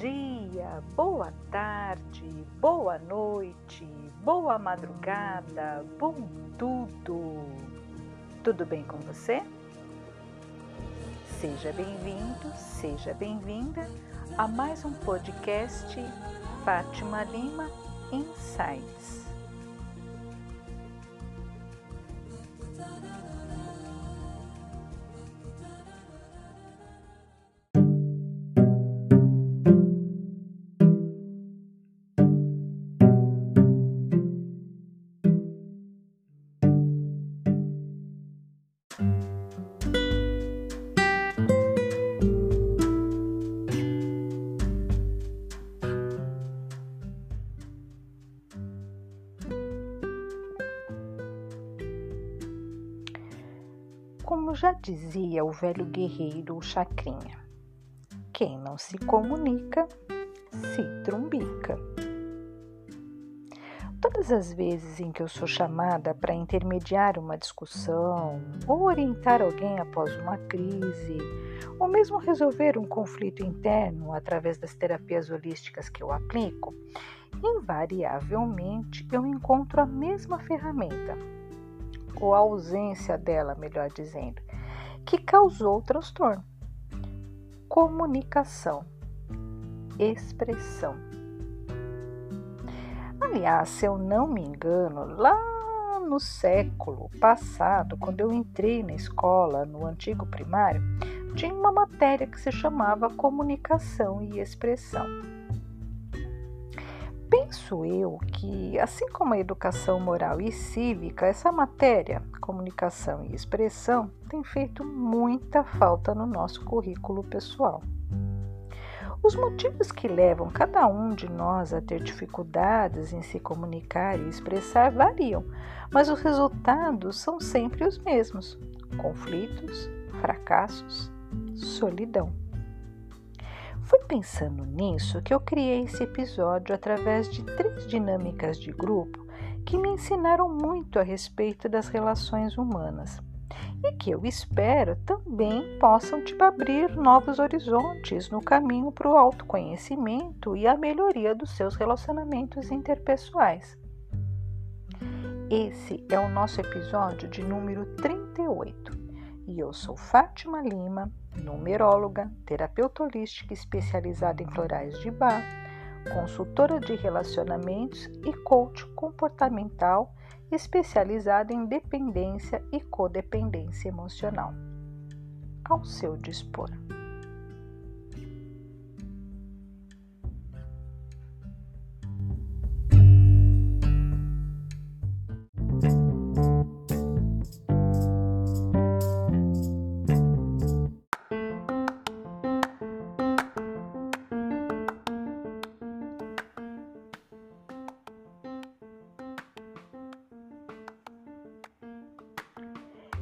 dia, boa tarde, boa noite, boa madrugada, bom tudo. Tudo bem com você? Seja bem-vindo, seja bem-vinda a mais um podcast Fátima Lima Insights. Já dizia o velho guerreiro Chacrinha, quem não se comunica se trumbica. Todas as vezes em que eu sou chamada para intermediar uma discussão, ou orientar alguém após uma crise, ou mesmo resolver um conflito interno através das terapias holísticas que eu aplico, invariavelmente eu encontro a mesma ferramenta, ou a ausência dela, melhor dizendo, que causou o transtorno. Comunicação, expressão. Aliás, se eu não me engano, lá no século passado, quando eu entrei na escola, no antigo primário, tinha uma matéria que se chamava Comunicação e Expressão. Penso eu que, assim como a educação moral e cívica, essa matéria, comunicação e expressão, tem feito muita falta no nosso currículo pessoal. Os motivos que levam cada um de nós a ter dificuldades em se comunicar e expressar variam, mas os resultados são sempre os mesmos: conflitos, fracassos, solidão. Foi pensando nisso que eu criei esse episódio através de três dinâmicas de grupo que me ensinaram muito a respeito das relações humanas e que eu espero também possam te abrir novos horizontes no caminho para o autoconhecimento e a melhoria dos seus relacionamentos interpessoais. Esse é o nosso episódio de número 38 e eu sou Fátima Lima, numeróloga, terapeuta holística especializada em florais de bar, consultora de relacionamentos e coach comportamental especializada em dependência e codependência emocional. Ao seu dispor.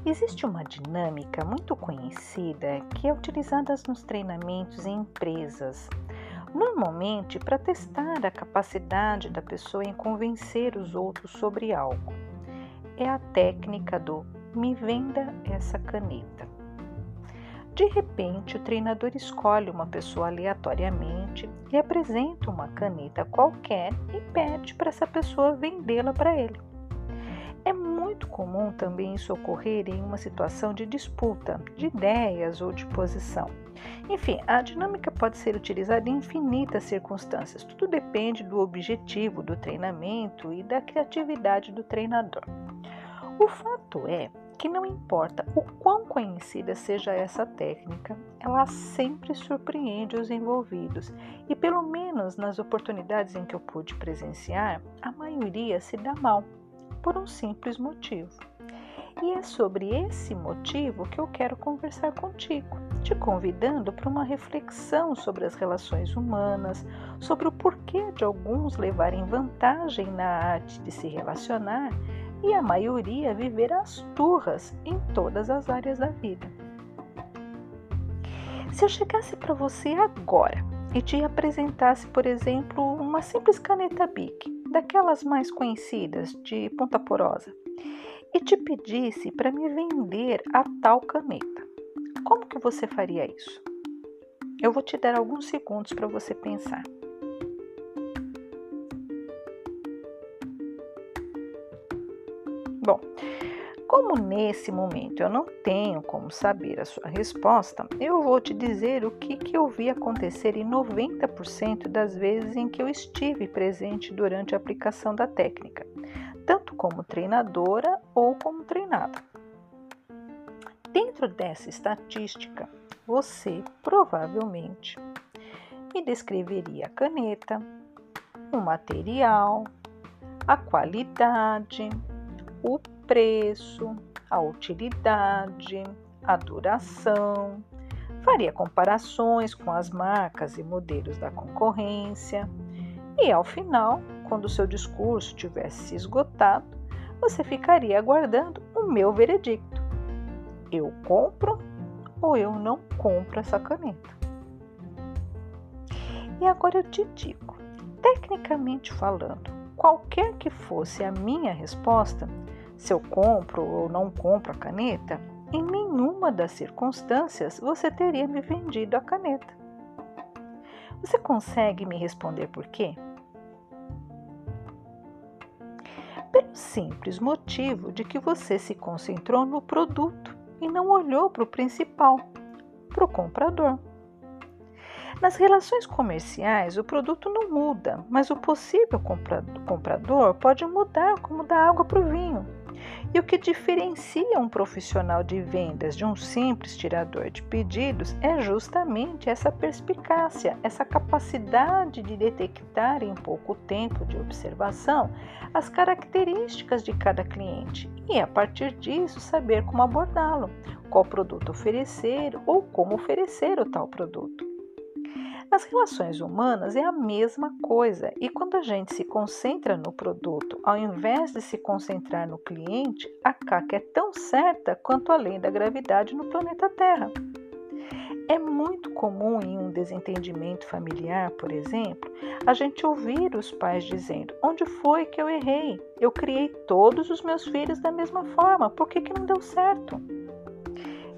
Existe uma dinâmica muito conhecida que é utilizada nos treinamentos em empresas, normalmente para testar a capacidade da pessoa em convencer os outros sobre algo. É a técnica do me venda essa caneta. De repente, o treinador escolhe uma pessoa aleatoriamente e apresenta uma caneta qualquer e pede para essa pessoa vendê-la para ele. Muito comum também isso ocorrer em uma situação de disputa de ideias ou de posição. Enfim, a dinâmica pode ser utilizada em infinitas circunstâncias, tudo depende do objetivo do treinamento e da criatividade do treinador. O fato é que não importa o quão conhecida seja essa técnica, ela sempre surpreende os envolvidos e, pelo menos nas oportunidades em que eu pude presenciar, a maioria se dá mal por um simples motivo. E é sobre esse motivo que eu quero conversar contigo, te convidando para uma reflexão sobre as relações humanas, sobre o porquê de alguns levarem vantagem na arte de se relacionar e a maioria viver as turras em todas as áreas da vida. Se eu chegasse para você agora e te apresentasse, por exemplo, uma simples caneta Bic, daquelas mais conhecidas de ponta porosa, e te pedisse para me vender a tal caneta, como que você faria isso? Eu vou te dar alguns segundos para você pensar. Bom, como nesse momento eu não tenho como saber a sua resposta, eu vou te dizer o que, que eu vi acontecer em 90% das vezes em que eu estive presente durante a aplicação da técnica, tanto como treinadora ou como treinada. Dentro dessa estatística, você provavelmente me descreveria a caneta, o material, a qualidade, o preço, a utilidade, a duração, faria comparações com as marcas e modelos da concorrência e, ao final, quando seu discurso tivesse se esgotado, você ficaria aguardando o meu veredicto. Eu compro ou eu não compro essa caneta. E agora eu te digo, tecnicamente falando, qualquer que fosse a minha resposta, se eu compro ou não compro a caneta, em nenhuma das circunstâncias você teria me vendido a caneta. Você consegue me responder por quê? Pelo simples motivo de que você se concentrou no produto e não olhou para o principal, para o comprador. Nas relações comerciais, o produto não muda, mas o possível comprador pode mudar, como da água para o vinho. E o que diferencia um profissional de vendas de um simples tirador de pedidos é justamente essa perspicácia, essa capacidade de detectar em pouco tempo de observação as características de cada cliente e, a partir disso, saber como abordá-lo, qual produto oferecer ou como oferecer o tal produto. Nas relações humanas é a mesma coisa, e quando a gente se concentra no produto ao invés de se concentrar no cliente, a caca é tão certa quanto a lei da gravidade no planeta Terra. É muito comum em um desentendimento familiar, por exemplo, a gente ouvir os pais dizendo: Onde foi que eu errei? Eu criei todos os meus filhos da mesma forma, por que, que não deu certo?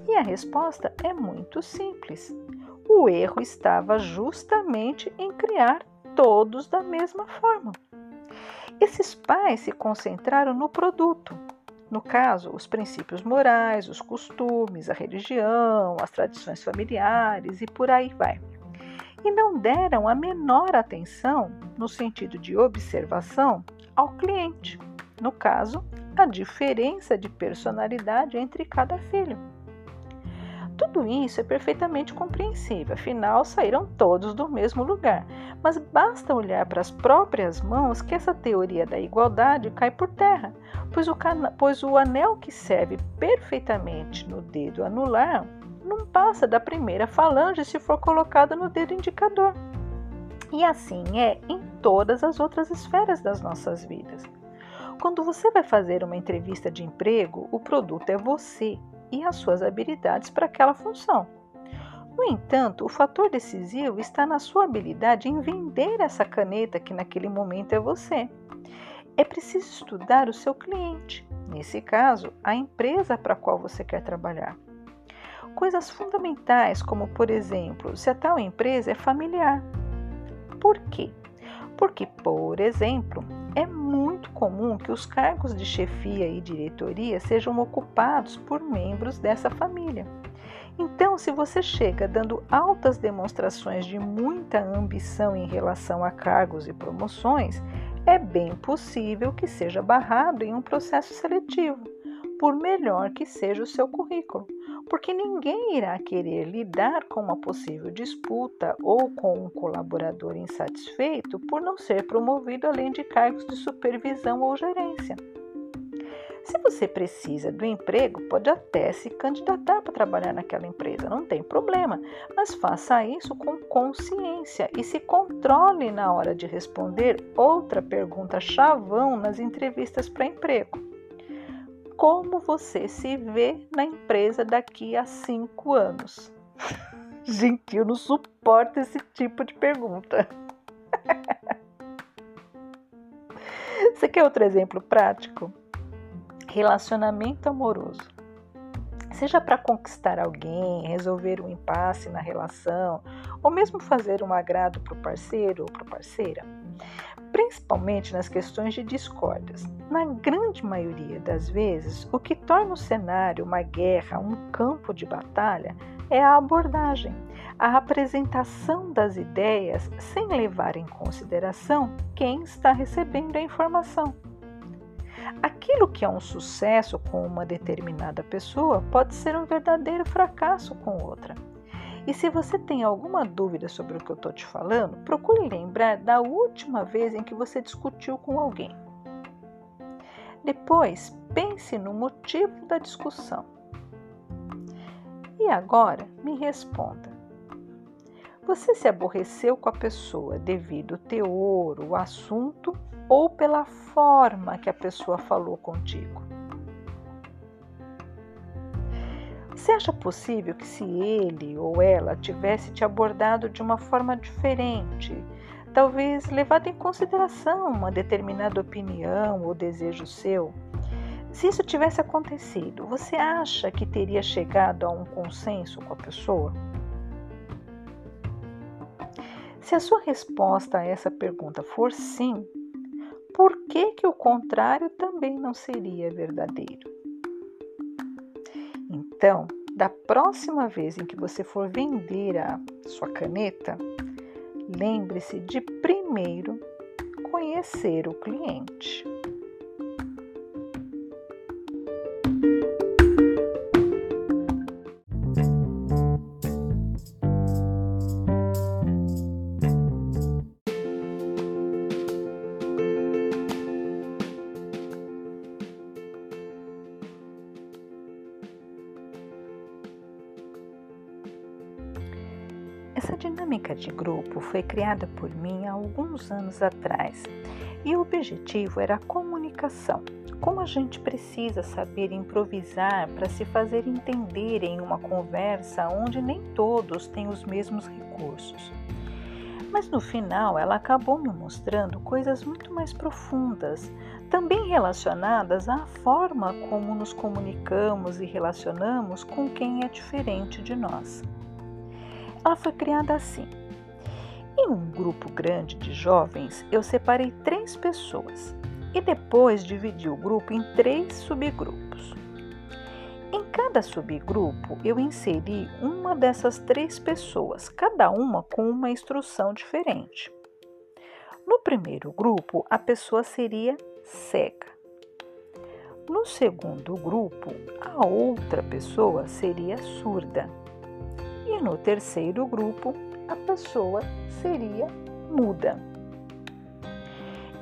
E a resposta é muito simples. O erro estava justamente em criar todos da mesma forma. Esses pais se concentraram no produto, no caso, os princípios morais, os costumes, a religião, as tradições familiares e por aí vai. E não deram a menor atenção, no sentido de observação, ao cliente, no caso, a diferença de personalidade entre cada filho. Tudo isso é perfeitamente compreensível, afinal saíram todos do mesmo lugar. Mas basta olhar para as próprias mãos que essa teoria da igualdade cai por terra, pois o, pois o anel que serve perfeitamente no dedo anular não passa da primeira falange se for colocado no dedo indicador. E assim é em todas as outras esferas das nossas vidas. Quando você vai fazer uma entrevista de emprego, o produto é você e as suas habilidades para aquela função. No entanto, o fator decisivo está na sua habilidade em vender essa caneta que naquele momento é você. É preciso estudar o seu cliente, nesse caso, a empresa para a qual você quer trabalhar. Coisas fundamentais, como por exemplo, se a tal empresa é familiar. Por quê? Porque, por exemplo, é muito comum que os cargos de chefia e diretoria sejam ocupados por membros dessa família. Então, se você chega dando altas demonstrações de muita ambição em relação a cargos e promoções, é bem possível que seja barrado em um processo seletivo, por melhor que seja o seu currículo porque ninguém irá querer lidar com uma possível disputa ou com um colaborador insatisfeito por não ser promovido além de cargos de supervisão ou gerência. Se você precisa do emprego, pode até se candidatar para trabalhar naquela empresa, não tem problema, mas faça isso com consciência e se controle na hora de responder outra pergunta chavão nas entrevistas para emprego como você se vê na empresa daqui a cinco anos? Gente, eu não suporto esse tipo de pergunta. Você quer outro exemplo prático? Relacionamento amoroso. seja para conquistar alguém, resolver um impasse na relação, ou mesmo fazer um agrado para o parceiro ou para a parceira, principalmente nas questões de discórdias. Na grande maioria das vezes, o que torna o cenário uma guerra, um campo de batalha, é a abordagem, a apresentação das ideias sem levar em consideração quem está recebendo a informação. Aquilo que é um sucesso com uma determinada pessoa pode ser um verdadeiro fracasso com outra. E se você tem alguma dúvida sobre o que eu estou te falando, procure lembrar da última vez em que você discutiu com alguém. Depois, pense no motivo da discussão. E agora, me responda. Você se aborreceu com a pessoa devido ao teor, o assunto ou pela forma que a pessoa falou contigo? Você acha possível que se ele ou ela tivesse te abordado de uma forma diferente, talvez levado em consideração uma determinada opinião ou desejo seu, se isso tivesse acontecido, você acha que teria chegado a um consenso com a pessoa? Se a sua resposta a essa pergunta for sim, por que, que o contrário também não seria verdadeiro? Então, da próxima vez em que você for vender a sua caneta, lembre-se de primeiro conhecer o cliente. Essa dinâmica de grupo foi criada por mim há alguns anos atrás e o objetivo era a comunicação. Como a gente precisa saber improvisar para se fazer entender em uma conversa onde nem todos têm os mesmos recursos. Mas no final ela acabou me mostrando coisas muito mais profundas, também relacionadas à forma como nos comunicamos e relacionamos com quem é diferente de nós. Ela foi criada assim. Em um grupo grande de jovens, eu separei três pessoas e depois dividi o grupo em três subgrupos. Em cada subgrupo, eu inseri uma dessas três pessoas, cada uma com uma instrução diferente. No primeiro grupo, a pessoa seria cega. No segundo grupo, a outra pessoa seria surda. E no terceiro grupo, a pessoa seria muda.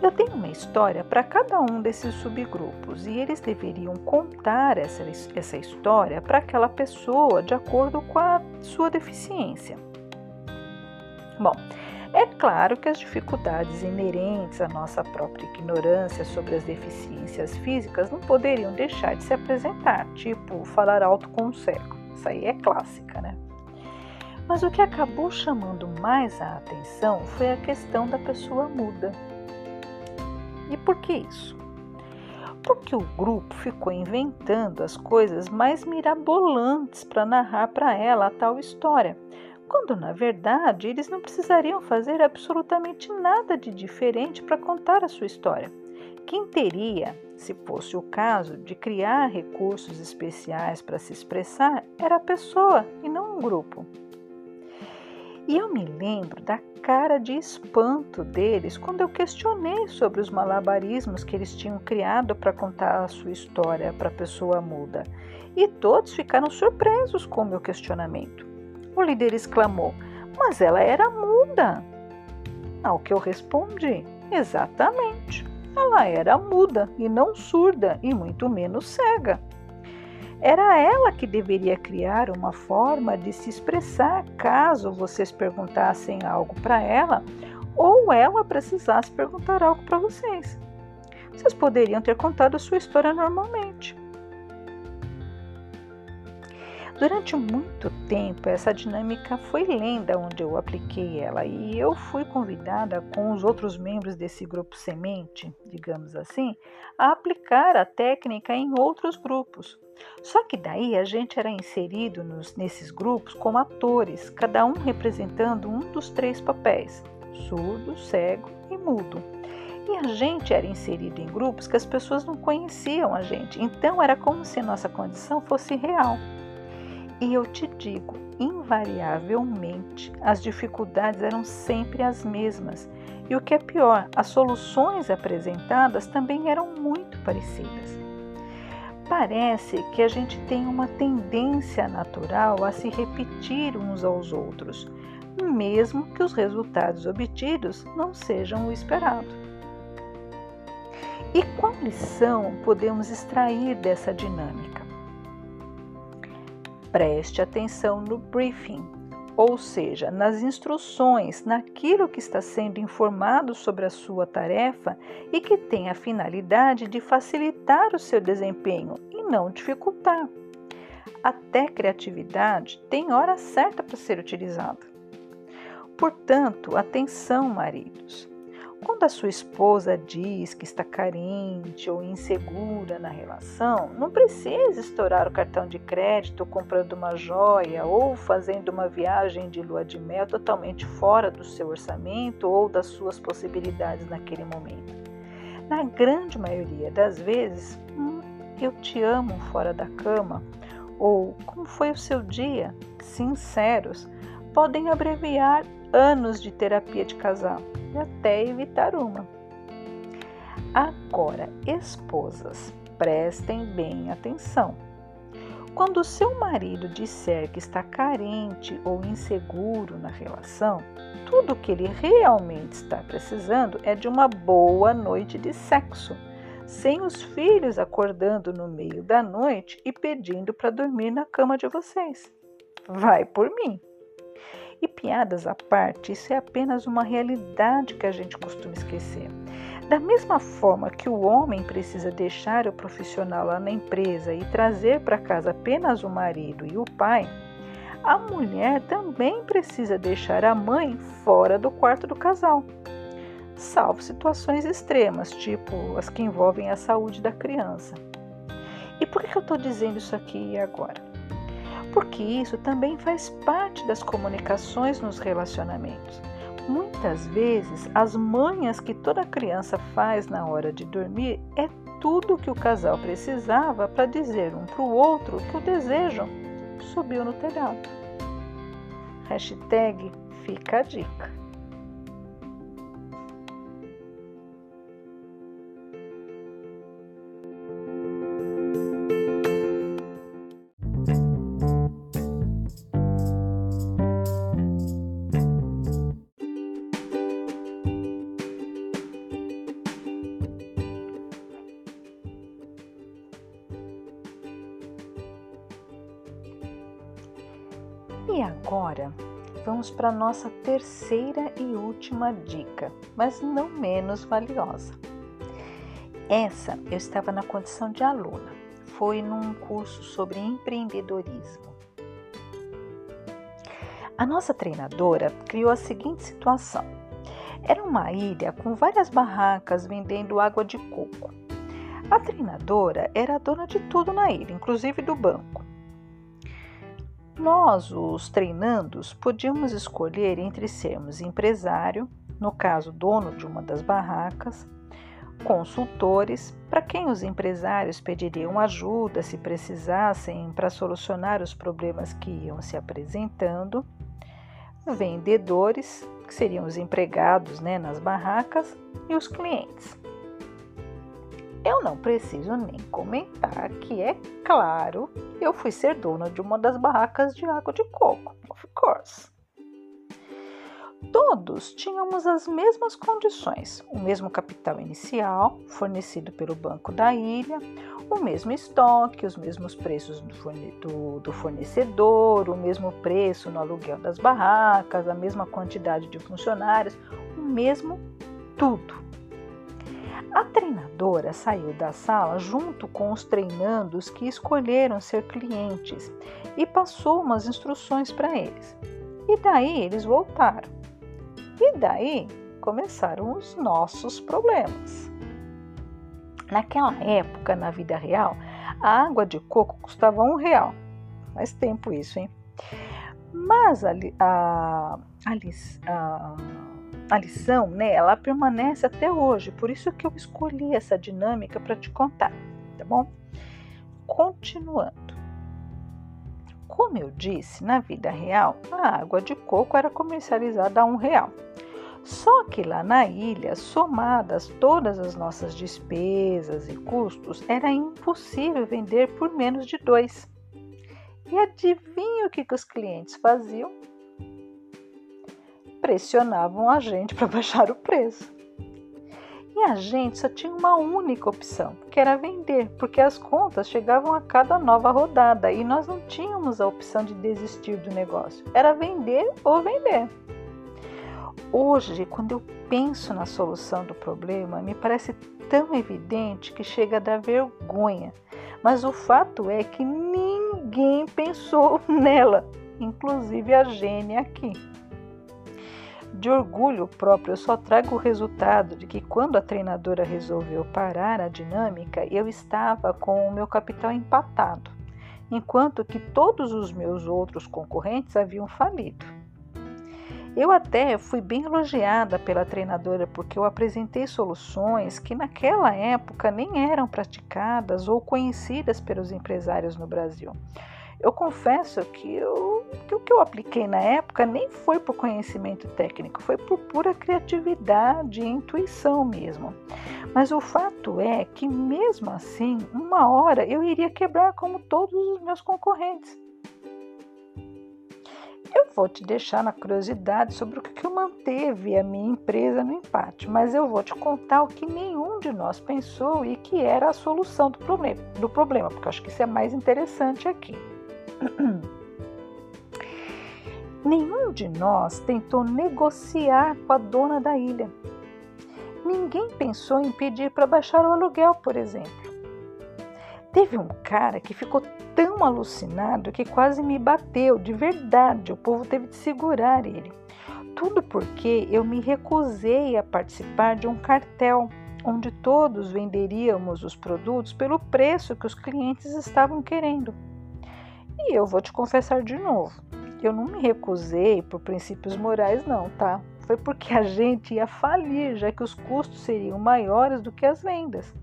Eu tenho uma história para cada um desses subgrupos e eles deveriam contar essa, essa história para aquela pessoa de acordo com a sua deficiência. Bom, é claro que as dificuldades inerentes à nossa própria ignorância sobre as deficiências físicas não poderiam deixar de se apresentar, tipo falar alto com o cego. Isso aí é clássica, né? Mas o que acabou chamando mais a atenção foi a questão da pessoa muda. E por que isso? Porque o grupo ficou inventando as coisas mais mirabolantes para narrar para ela a tal história, quando na verdade eles não precisariam fazer absolutamente nada de diferente para contar a sua história. Quem teria, se fosse o caso, de criar recursos especiais para se expressar era a pessoa e não um grupo. E eu me lembro da cara de espanto deles quando eu questionei sobre os malabarismos que eles tinham criado para contar a sua história para a pessoa muda. E todos ficaram surpresos com o meu questionamento. O líder exclamou: Mas ela era muda. Ao que eu respondi: Exatamente. Ela era muda e não surda, e muito menos cega. Era ela que deveria criar uma forma de se expressar caso vocês perguntassem algo para ela ou ela precisasse perguntar algo para vocês. Vocês poderiam ter contado a sua história normalmente. Durante muito tempo, essa dinâmica foi lenda onde eu apliquei ela e eu fui convidada com os outros membros desse grupo semente, digamos assim, a aplicar a técnica em outros grupos. Só que daí a gente era inserido nos, nesses grupos como atores, cada um representando um dos três papéis: surdo, cego e mudo. E a gente era inserido em grupos que as pessoas não conheciam a gente, então era como se nossa condição fosse real. E eu te digo, invariavelmente, as dificuldades eram sempre as mesmas. E o que é pior, as soluções apresentadas também eram muito parecidas. Parece que a gente tem uma tendência natural a se repetir uns aos outros, mesmo que os resultados obtidos não sejam o esperado. E qual lição podemos extrair dessa dinâmica? Preste atenção no briefing, ou seja, nas instruções, naquilo que está sendo informado sobre a sua tarefa e que tem a finalidade de facilitar o seu desempenho e não dificultar. Até criatividade tem hora certa para ser utilizada. Portanto, atenção, maridos. Quando a sua esposa diz que está carente ou insegura na relação, não precisa estourar o cartão de crédito comprando uma joia ou fazendo uma viagem de lua de mel totalmente fora do seu orçamento ou das suas possibilidades naquele momento. Na grande maioria das vezes, um eu te amo fora da cama ou como foi o seu dia, sinceros, podem abreviar anos de terapia de casal até evitar uma. Agora, esposas, prestem bem atenção. Quando seu marido disser que está carente ou inseguro na relação, tudo o que ele realmente está precisando é de uma boa noite de sexo, sem os filhos acordando no meio da noite e pedindo para dormir na cama de vocês. Vai por mim. E piadas à parte, isso é apenas uma realidade que a gente costuma esquecer. Da mesma forma que o homem precisa deixar o profissional lá na empresa e trazer para casa apenas o marido e o pai, a mulher também precisa deixar a mãe fora do quarto do casal, salvo situações extremas, tipo as que envolvem a saúde da criança. E por que eu estou dizendo isso aqui agora? Porque isso também faz parte das comunicações nos relacionamentos. Muitas vezes, as manhas que toda criança faz na hora de dormir é tudo que o casal precisava para dizer um para o outro que o desejam subiu no telhado. Hashtag fica a dica. Agora, vamos para nossa terceira e última dica, mas não menos valiosa. Essa eu estava na condição de aluna, foi num curso sobre empreendedorismo. A nossa treinadora criou a seguinte situação: era uma ilha com várias barracas vendendo água de coco. A treinadora era a dona de tudo na ilha, inclusive do banco. Nós, os treinandos, podíamos escolher entre sermos empresário, no caso dono de uma das barracas, consultores, para quem os empresários pediriam ajuda se precisassem para solucionar os problemas que iam se apresentando, vendedores, que seriam os empregados né, nas barracas, e os clientes. Eu não preciso nem comentar que, é claro, eu fui ser dona de uma das barracas de água de coco, of course. Todos tínhamos as mesmas condições, o mesmo capital inicial, fornecido pelo Banco da Ilha, o mesmo estoque, os mesmos preços do fornecedor, o mesmo preço no aluguel das barracas, a mesma quantidade de funcionários, o mesmo tudo. A treinadora saiu da sala junto com os treinandos que escolheram ser clientes e passou umas instruções para eles. E daí eles voltaram. E daí começaram os nossos problemas. Naquela época, na vida real, a água de coco custava um real. Faz tempo isso, hein? Mas a, a, a, a lição, né, ela permanece até hoje. Por isso que eu escolhi essa dinâmica para te contar, tá bom? Continuando. Como eu disse, na vida real, a água de coco era comercializada a um real. Só que lá na ilha, somadas todas as nossas despesas e custos, era impossível vender por menos de dois. E adivinha o que, que os clientes faziam? Pressionavam a gente para baixar o preço. E a gente só tinha uma única opção, que era vender, porque as contas chegavam a cada nova rodada e nós não tínhamos a opção de desistir do negócio. Era vender ou vender. Hoje, quando eu penso na solução do problema, me parece tão evidente que chega a dar vergonha. Mas o fato é que ninguém pensou nela, inclusive a Gênia aqui. De orgulho próprio, eu só trago o resultado de que quando a treinadora resolveu parar a dinâmica, eu estava com o meu capital empatado, enquanto que todos os meus outros concorrentes haviam falido. Eu até fui bem elogiada pela treinadora porque eu apresentei soluções que naquela época nem eram praticadas ou conhecidas pelos empresários no Brasil. Eu confesso que, eu, que o que eu apliquei na época nem foi por conhecimento técnico, foi por pura criatividade e intuição mesmo. Mas o fato é que, mesmo assim, uma hora eu iria quebrar como todos os meus concorrentes. Eu vou te deixar na curiosidade sobre o que manteve a minha empresa no empate, mas eu vou te contar o que nenhum de nós pensou e que era a solução do problema, do problema porque eu acho que isso é mais interessante aqui. Nenhum de nós tentou negociar com a dona da ilha. Ninguém pensou em pedir para baixar o aluguel, por exemplo. Teve um cara que ficou tão alucinado que quase me bateu, de verdade. O povo teve de segurar ele. Tudo porque eu me recusei a participar de um cartel onde todos venderíamos os produtos pelo preço que os clientes estavam querendo. E eu vou te confessar de novo, eu não me recusei por princípios morais, não, tá? Foi porque a gente ia falir, já que os custos seriam maiores do que as vendas.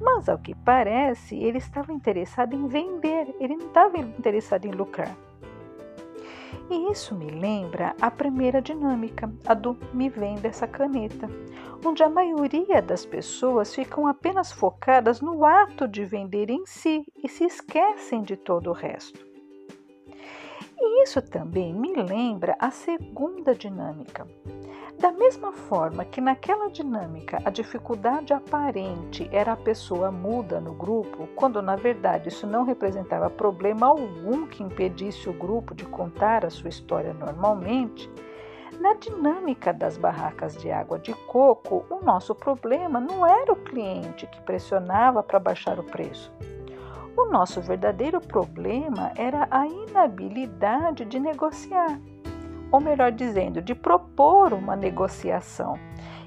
Mas, ao que parece, ele estava interessado em vender, ele não estava interessado em lucrar. E isso me lembra a primeira dinâmica, a do me venda essa caneta, onde a maioria das pessoas ficam apenas focadas no ato de vender em si e se esquecem de todo o resto. E isso também me lembra a segunda dinâmica, da mesma forma que naquela dinâmica a dificuldade aparente era a pessoa muda no grupo, quando na verdade isso não representava problema algum que impedisse o grupo de contar a sua história normalmente, na dinâmica das barracas de água de coco, o nosso problema não era o cliente que pressionava para baixar o preço. O nosso verdadeiro problema era a inabilidade de negociar ou melhor dizendo, de propor uma negociação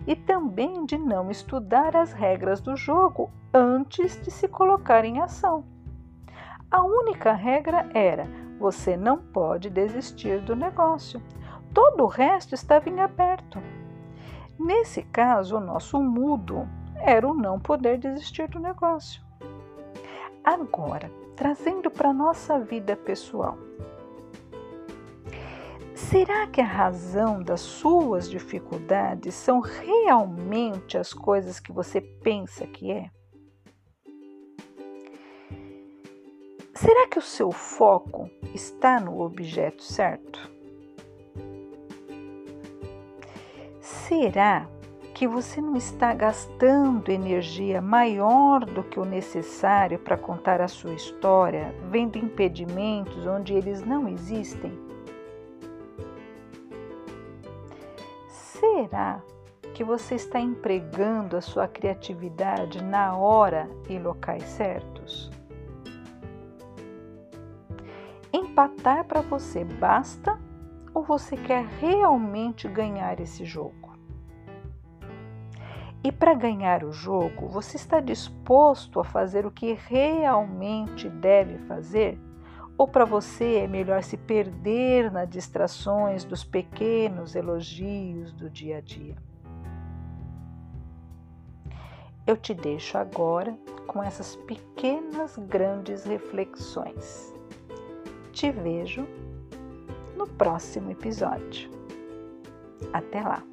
e também de não estudar as regras do jogo antes de se colocar em ação. A única regra era: você não pode desistir do negócio. Todo o resto estava em aberto. Nesse caso, o nosso mudo era o não poder desistir do negócio. Agora, trazendo para a nossa vida pessoal, Será que a razão das suas dificuldades são realmente as coisas que você pensa que é? Será que o seu foco está no objeto certo? Será que você não está gastando energia maior do que o necessário para contar a sua história, vendo impedimentos onde eles não existem? Será que você está empregando a sua criatividade na hora e locais certos? Empatar para você basta ou você quer realmente ganhar esse jogo? E para ganhar o jogo, você está disposto a fazer o que realmente deve fazer? Ou para você é melhor se perder nas distrações dos pequenos elogios do dia a dia? Eu te deixo agora com essas pequenas grandes reflexões. Te vejo no próximo episódio. Até lá!